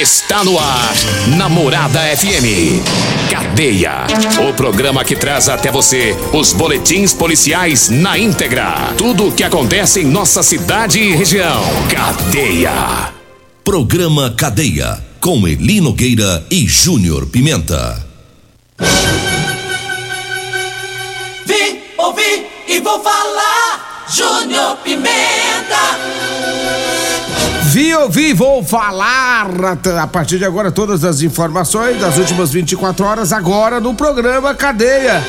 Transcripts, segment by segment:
Está no ar, Namorada FM. Cadeia. O programa que traz até você os boletins policiais na íntegra. Tudo o que acontece em nossa cidade e região. Cadeia. Programa Cadeia. Com Eli Nogueira e Júnior Pimenta. Vi, ouvi e vou falar. Júnior Pimenta. Vi, ouvi, vou falar a partir de agora todas as informações das últimas 24 horas agora no programa Cadeia.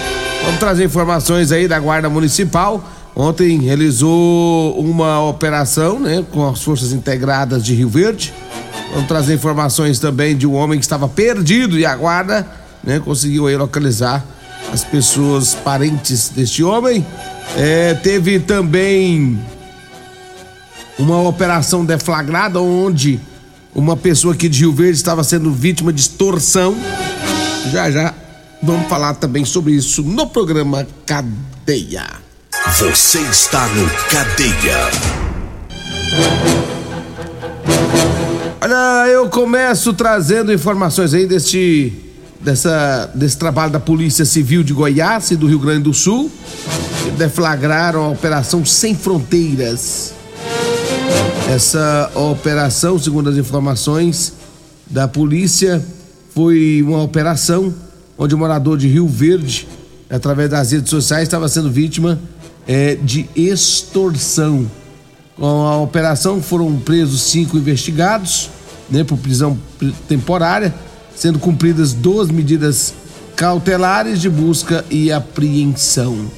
Vamos trazer informações aí da Guarda Municipal. Ontem realizou uma operação, né, com as forças integradas de Rio Verde. Vamos trazer informações também de um homem que estava perdido e a guarda, né, conseguiu aí localizar as pessoas parentes deste homem. É, teve também uma operação deflagrada onde uma pessoa aqui de Rio Verde estava sendo vítima de extorsão. Já já vamos falar também sobre isso no programa Cadeia. Você está no Cadeia. Olha, eu começo trazendo informações aí deste dessa desse trabalho da Polícia Civil de Goiás e do Rio Grande do Sul, que deflagraram a operação Sem Fronteiras. Essa operação, segundo as informações da polícia, foi uma operação onde o morador de Rio Verde, através das redes sociais, estava sendo vítima é, de extorsão. Com a operação foram presos cinco investigados, né, por prisão temporária, sendo cumpridas duas medidas cautelares de busca e apreensão.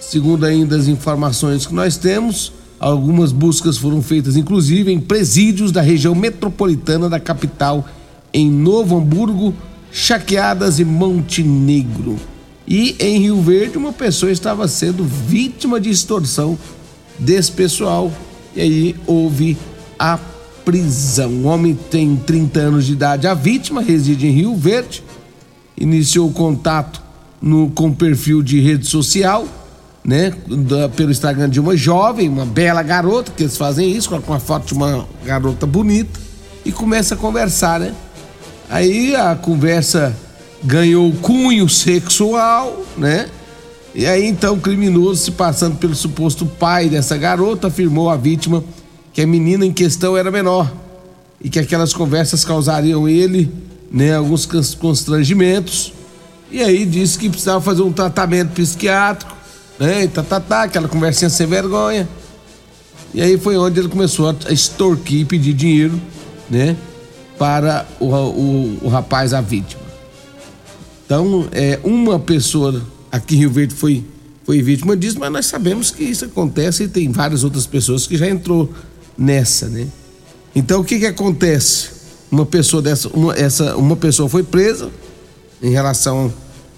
Segundo ainda as informações que nós temos, Algumas buscas foram feitas, inclusive, em presídios da região metropolitana da capital, em Novo Hamburgo, Chaqueadas e Montenegro. E em Rio Verde, uma pessoa estava sendo vítima de extorsão desse pessoal. E aí houve a prisão. O homem tem 30 anos de idade. A vítima reside em Rio Verde. Iniciou contato no, com perfil de rede social né, da, pelo Instagram de uma jovem, uma bela garota, que eles fazem isso, com uma foto de uma garota bonita, e começa a conversar, né? Aí a conversa ganhou cunho sexual, né? E aí então o criminoso, se passando pelo suposto pai dessa garota, afirmou à vítima que a menina em questão era menor e que aquelas conversas causariam ele, né, alguns constrangimentos. E aí disse que precisava fazer um tratamento psiquiátrico né? Tá, tá, tá, aquela conversinha sem vergonha. E aí foi onde ele começou a extorquir e pedir dinheiro, né? Para o, o, o rapaz, a vítima. Então, é, uma pessoa aqui em Rio Verde foi, foi vítima disso, mas nós sabemos que isso acontece e tem várias outras pessoas que já entrou nessa, né? Então, o que que acontece? Uma pessoa dessa, uma, essa, uma pessoa foi presa em relação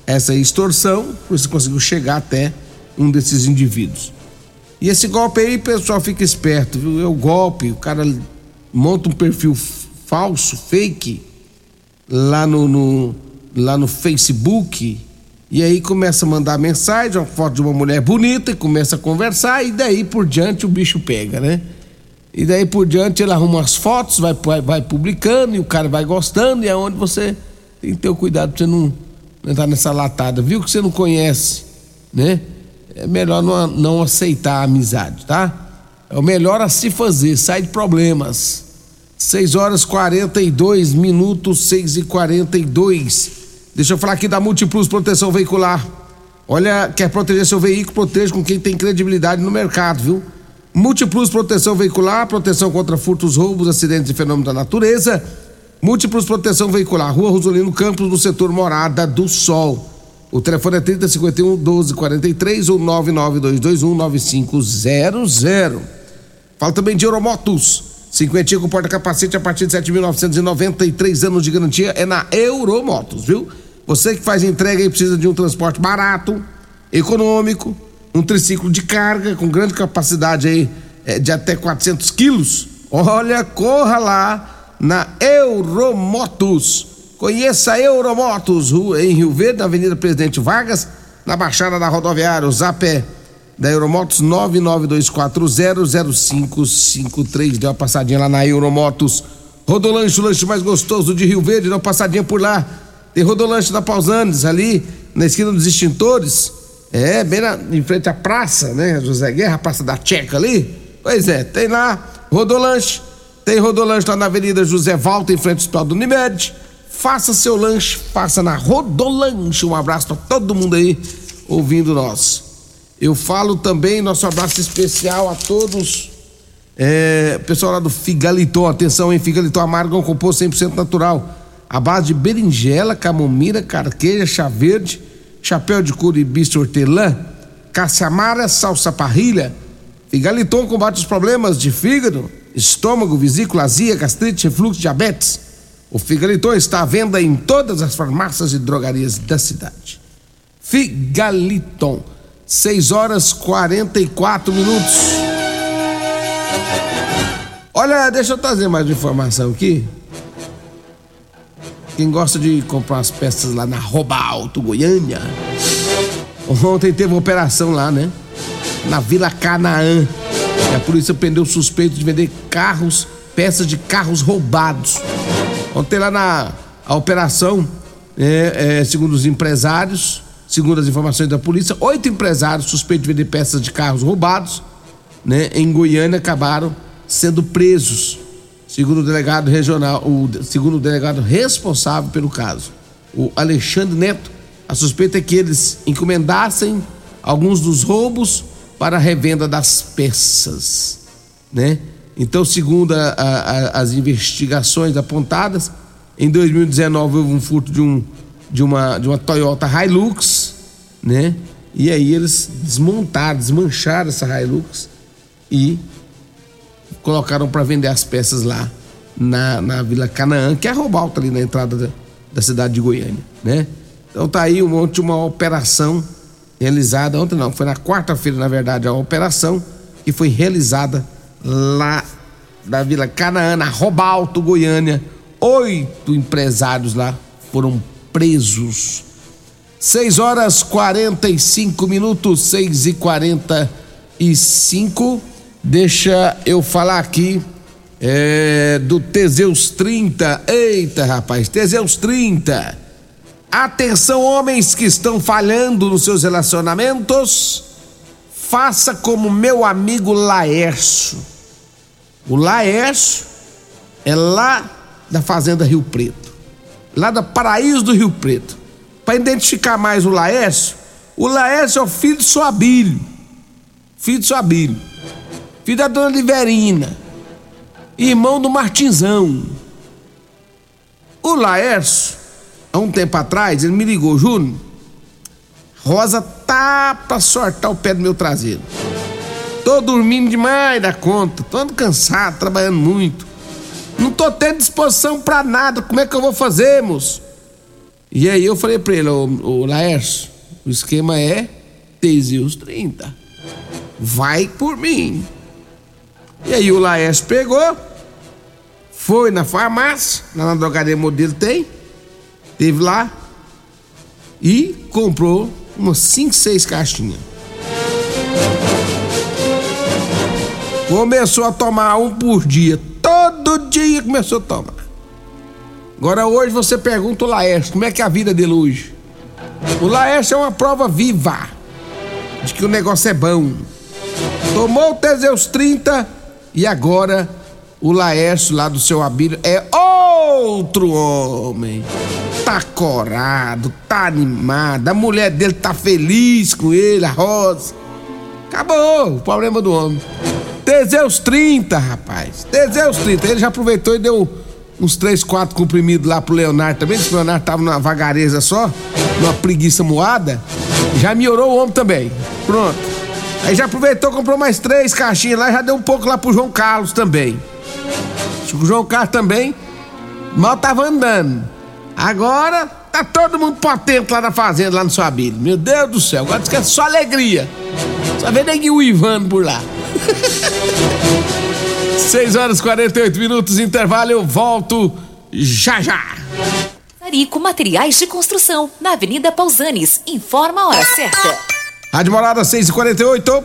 a essa extorsão, você conseguiu chegar até um desses indivíduos. E esse golpe aí, pessoal, fica esperto, viu? É o golpe, o cara monta um perfil falso, fake, lá no, no, lá no Facebook, e aí começa a mandar mensagem, uma foto de uma mulher bonita, e começa a conversar, e daí por diante o bicho pega, né? E daí por diante ele arruma as fotos, vai, vai, vai publicando, e o cara vai gostando, e é onde você tem que ter o cuidado pra você não, não entrar nessa latada, viu? Que você não conhece, né? É melhor não, não aceitar a amizade, tá? É o melhor a se fazer, sai de problemas. 6 horas 42 minutos, 6 e 42. Deixa eu falar aqui da Multiplus Proteção Veicular. Olha, quer proteger seu veículo? Proteja com quem tem credibilidade no mercado, viu? Multiplus Proteção Veicular, proteção contra furtos, roubos, acidentes e fenômenos da natureza. Múltiplos Proteção Veicular, Rua Rosolino Campos, no setor Morada do Sol. O telefone é 3051 1243 ou 99221 9500. Fala também de Euromotos. Cinquentinha com porta-capacete a partir de 7.993 anos de garantia é na Euromotos, viu? Você que faz entrega e precisa de um transporte barato, econômico, um triciclo de carga com grande capacidade aí é, de até 400 quilos. Olha, corra lá na Euromotos. Conheça a Euromotos em Rio Verde, na Avenida Presidente Vargas, na Baixada da Rodoviária. O zap é da Euromotos 992400553. Deu uma passadinha lá na Euromotos. Rodolanche, o lanche mais gostoso de Rio Verde. Deu uma passadinha por lá. Tem Rodolanche da Pausanes, ali na esquina dos extintores. É, bem na, em frente à praça, né? José Guerra, praça da Tcheca ali. Pois é, tem lá Rodolanche. Tem Rodolanche lá na Avenida José Valta, em frente ao Hospital do Unimed. Faça seu lanche, faça na Rodolanche. Um abraço para todo mundo aí ouvindo nós. Eu falo também, nosso abraço especial a todos. É, pessoal lá do Figaliton, atenção, hein? Figaliton amargo é um composto 100% natural. A base de berinjela, camomila, carqueja, chá verde, chapéu de couro e bicho hortelã, caça-amara, salsa parrilha. Figaliton combate os problemas de fígado, estômago, vesícula, azia, gastrite, refluxo, diabetes. O Figaliton está à venda em todas as farmácias e drogarias da cidade. Figaliton 6 horas 44 minutos. Olha, deixa eu trazer mais informação aqui. Quem gosta de comprar as peças lá na Roba Alto, Goiânia. Ontem teve uma operação lá, né? Na Vila Canaã. A polícia prendeu suspeito de vender carros, peças de carros roubados. Ontem lá na operação, é, é, segundo os empresários, Segundo as informações da polícia, oito empresários suspeitos de vender peças de carros roubados né, em Goiânia acabaram sendo presos, segundo o delegado regional, o, segundo o delegado responsável pelo caso, o Alexandre Neto. A suspeita é que eles encomendassem alguns dos roubos para a revenda das peças, né? Então, segundo a, a, as investigações apontadas, em 2019 houve um furto de um de uma, de uma Toyota Hilux, né? E aí eles desmontaram, desmancharam essa Hilux e colocaram para vender as peças lá na, na Vila Canaã, que é a Robalta ali na entrada da, da cidade de Goiânia, né? Então tá aí ontem uma operação realizada, ontem não, foi na quarta-feira, na verdade, a operação que foi realizada lá da Vila Canaã, na Robalto, Goiânia. Oito empresários lá foram presos. 6 horas 45 minutos, 6 e 45. Deixa eu falar aqui é, do Teseus 30. Eita, rapaz, Teseus 30. Atenção, homens que estão falhando nos seus relacionamentos. Faça como meu amigo Laércio. O Laércio é lá da Fazenda Rio Preto lá da Paraíso do Rio Preto. Para identificar mais o Laércio, o Laércio é o filho de Soabílio. Filho de Soabílio. Filho da dona Liverina. Irmão do Martinzão. O Laércio, há um tempo atrás, ele me ligou, Júnior. Rosa tá pra sortar o pé do meu traseiro. Tô dormindo demais da conta, tô andando cansado, trabalhando muito. Não tô tendo disposição para nada. Como é que eu vou fazer, moço? E aí eu falei para ele, o, Laércio, o esquema é Teseus 30. Vai por mim. E aí o Laércio pegou, foi na farmácia, na drogaria modelo tem, teve lá e comprou umas 5, 6 caixinhas. Começou a tomar um por dia Todo dia começou a tomar. Agora hoje você pergunta o Laércio, como é que é a vida dele hoje? O Laércio é uma prova viva de que o negócio é bom. Tomou o Teseus 30 e agora o Laércio lá do seu Abílio é outro homem. Tá corado, tá animado, a mulher dele tá feliz com ele, a Rosa. Acabou o problema do homem. Teseus 30, rapaz. Teseus 30. Ele já aproveitou e deu uns 3, 4 comprimidos lá pro Leonardo também. Disse que o Leonardo tava numa vagareza só. numa preguiça moada, já melhorou o homem também. Pronto. Aí já aproveitou, comprou mais três caixinhas lá, já deu um pouco lá pro João Carlos também. O João Carlos também mal tava andando. Agora tá todo mundo potente lá na fazenda, lá no Suabile. Meu Deus do céu, agora diz que é só alegria. Só vê neguinho uivando por lá. 6 horas e 48 minutos, intervalo, eu volto já já. Sarico Materiais de Construção, na Avenida Pausanes. Informa a hora certa. Rádio Morada 6 e 48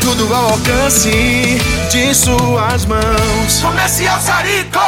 tudo ao alcance de suas mãos. Comercial Sarico.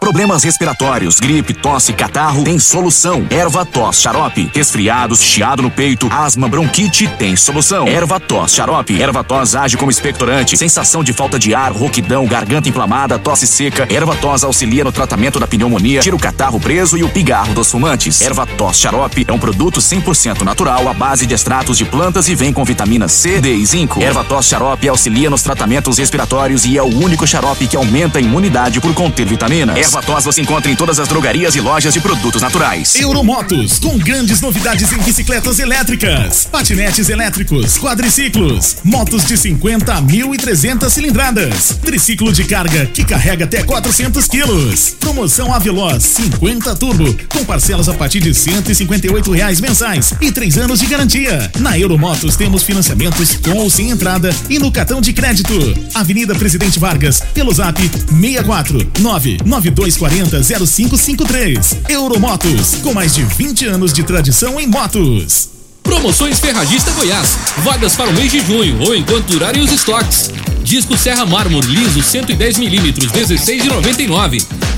Problemas respiratórios, gripe, tosse, catarro, tem solução. Erva tos, xarope. Resfriados, chiado no peito, asma, bronquite, tem solução. Erva tos, xarope. Erva tos age como expectorante. Sensação de falta de ar, rouquidão, garganta inflamada, tosse seca. Erva tos auxilia no tratamento da pneumonia, tira o catarro preso e o pigarro dos fumantes. Erva tos xarope é um produto 100% natural à base de extratos de plantas e vem com vitamina C, D e zinco. Erva tos xarope auxilia nos tratamentos respiratórios e é o único xarope que aumenta a imunidade por conter vitaminas. Erva tos você encontra em todas as drogarias e lojas de produtos naturais. Euromotos, com grandes novidades em bicicletas elétricas, patinetes elétricos, quadriciclos, motos de 50 a 1.300 cilindradas, triciclo de carga que carrega até 400 quilos. Promoção Aveloz 50 Turbo, com parcelas a partir de 158 reais mensais e três anos de garantia. Na Euromotos temos financiamentos com ou sem entrada e no cartão de crédito. Avenida Presidente Vargas, pelo zap 64 99240 0553. Euromotos, com mais de 20 anos de tradição em motos. Promoções Ferragista Goiás. Vagas para o mês de junho ou enquanto durarem os estoques. Disco Serra Mármore liso 110 milímetros 16,99.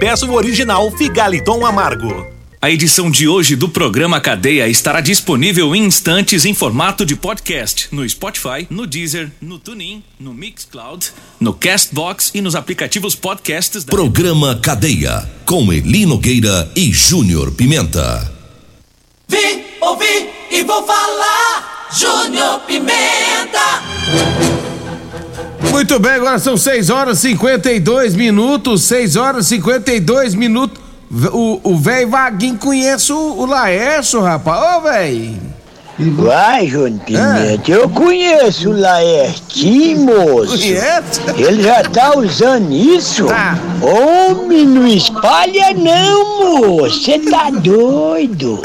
peça o original Figaliton Amargo. A edição de hoje do programa Cadeia estará disponível em instantes em formato de podcast no Spotify, no Deezer, no TuneIn, no Mixcloud, no Castbox e nos aplicativos podcasts da Programa Cadeia com Eli Nogueira e Júnior Pimenta. Vi, ouvi e vou falar. Júnior Pimenta. Muito bem, agora são 6 horas e 52 minutos. 6 horas e 52 minutos. O velho Vaguinho conhece o, o Laércio, rapaz. Ô, velho. Vai, João Pimenta, eu conheço o Laertinho, moço. Conhece? Ele já tá usando isso? Tá. Homem, não espalha não, moço. Você tá doido.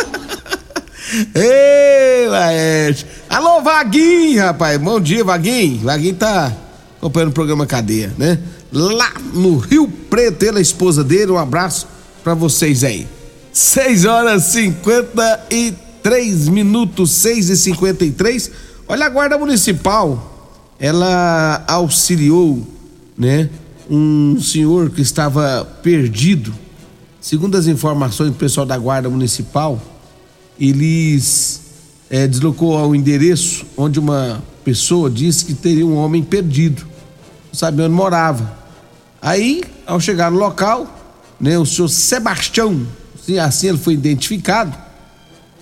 Ei, Laércio. Alô, Vaguinho, rapaz. Bom dia, Vaguinho. Vaguinho tá acompanhando o programa Cadeia, né? Lá no Rio Preto, ele, a esposa dele. Um abraço pra vocês aí. 6 horas e 53 minutos, 6 e 53 Olha, a Guarda Municipal, ela auxiliou, né? Um senhor que estava perdido. Segundo as informações do pessoal da Guarda Municipal, eles é, deslocou ao endereço onde uma pessoa disse que teria um homem perdido, não sabia onde morava. Aí, ao chegar no local, né, o senhor Sebastião, assim, ele foi identificado,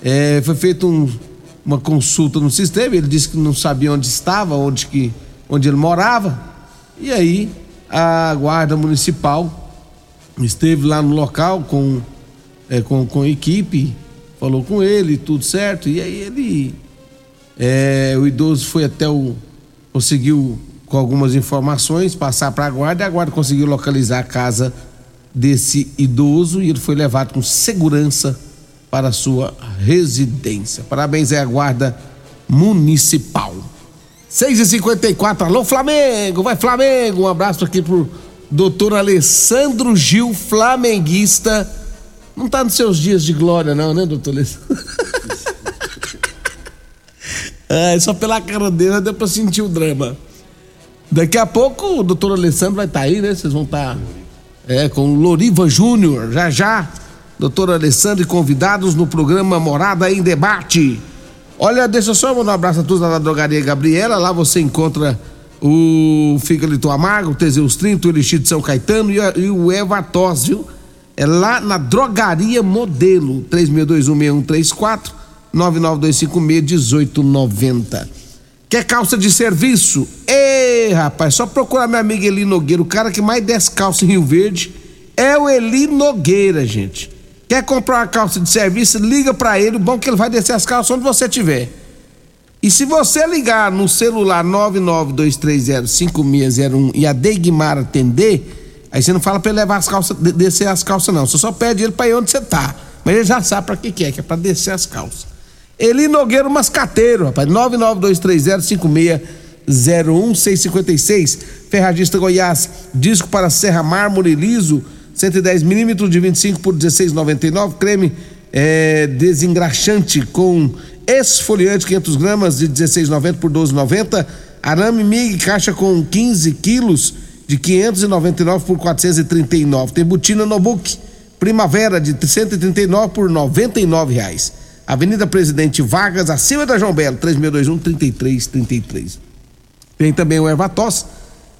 é, foi feita um, uma consulta no sistema, ele disse que não sabia onde estava, onde, que, onde ele morava, e aí a guarda municipal esteve lá no local com, é, com, com equipe, falou com ele, tudo certo, e aí ele. É, o idoso foi até o. conseguiu, com algumas informações, passar para a guarda, a guarda conseguiu localizar a casa desse idoso e ele foi levado com segurança para sua residência. Parabéns aí à guarda municipal. 6h54, alô Flamengo, vai Flamengo! Um abraço aqui pro doutor Alessandro Gil, flamenguista. Não tá nos seus dias de glória, não, né, doutor Alessandro? é, só pela cara dele deu pra sentir o drama. Daqui a pouco o doutor Alessandro vai estar tá aí, né? Vocês vão estar tá, é, com o Loriva Júnior, já já. Doutor Alessandro e convidados no programa Morada em Debate. Olha, deixa eu só mandar um abraço a todos da drogaria Gabriela. Lá você encontra o Fígado Amargo, o Teseus 30, o Elixir de São Caetano e, a, e o Evatós, viu? É lá na Drogaria Modelo, 36216134, 992561890. Quer calça de serviço? Ei, rapaz, só procurar meu amigo Eli Nogueira, o cara que mais desce calça em Rio Verde é o Eli Nogueira, gente. Quer comprar uma calça de serviço? Liga para ele, o bom é que ele vai descer as calças onde você estiver. E se você ligar no celular 992305601 e a Deigmar atender, aí você não fala para ele levar as calças, descer as calças não. Você só pede ele para ir onde você tá. Mas ele já sabe para que que é, que é para descer as calças. Eli Nogueiro Mascateiro, rapaz, 992305601 656, Ferragista Goiás, disco para Serra Mármore Liso, 110 milímetros de 25 por 16,99, creme é, desengraxante com esfoliante 500 gramas de 16,90 por 12,90, arame MIG caixa com 15 quilos de 599 por 439. Tem botina no book primavera de 139 por 99 reais. Avenida Presidente Vargas, acima da João Belo, 3621 3333. Tem também o Ervatos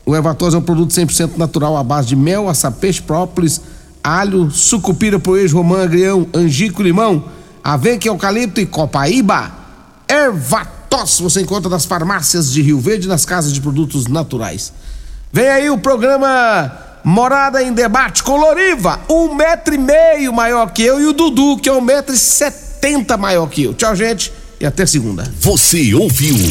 o Evatos é um produto 100% natural à base de mel, açapeixe, própolis, alho, sucupira, poejo, romã, agrião, angico, limão, avenca, eucalipto e copaíba. Ervatos você encontra nas farmácias de Rio Verde nas casas de produtos naturais. Vem aí o programa Morada em Debate com Loriva, um metro e meio maior que eu e o Dudu, que é um metro e setenta maior que eu. Tchau, gente, e até segunda. Você ouviu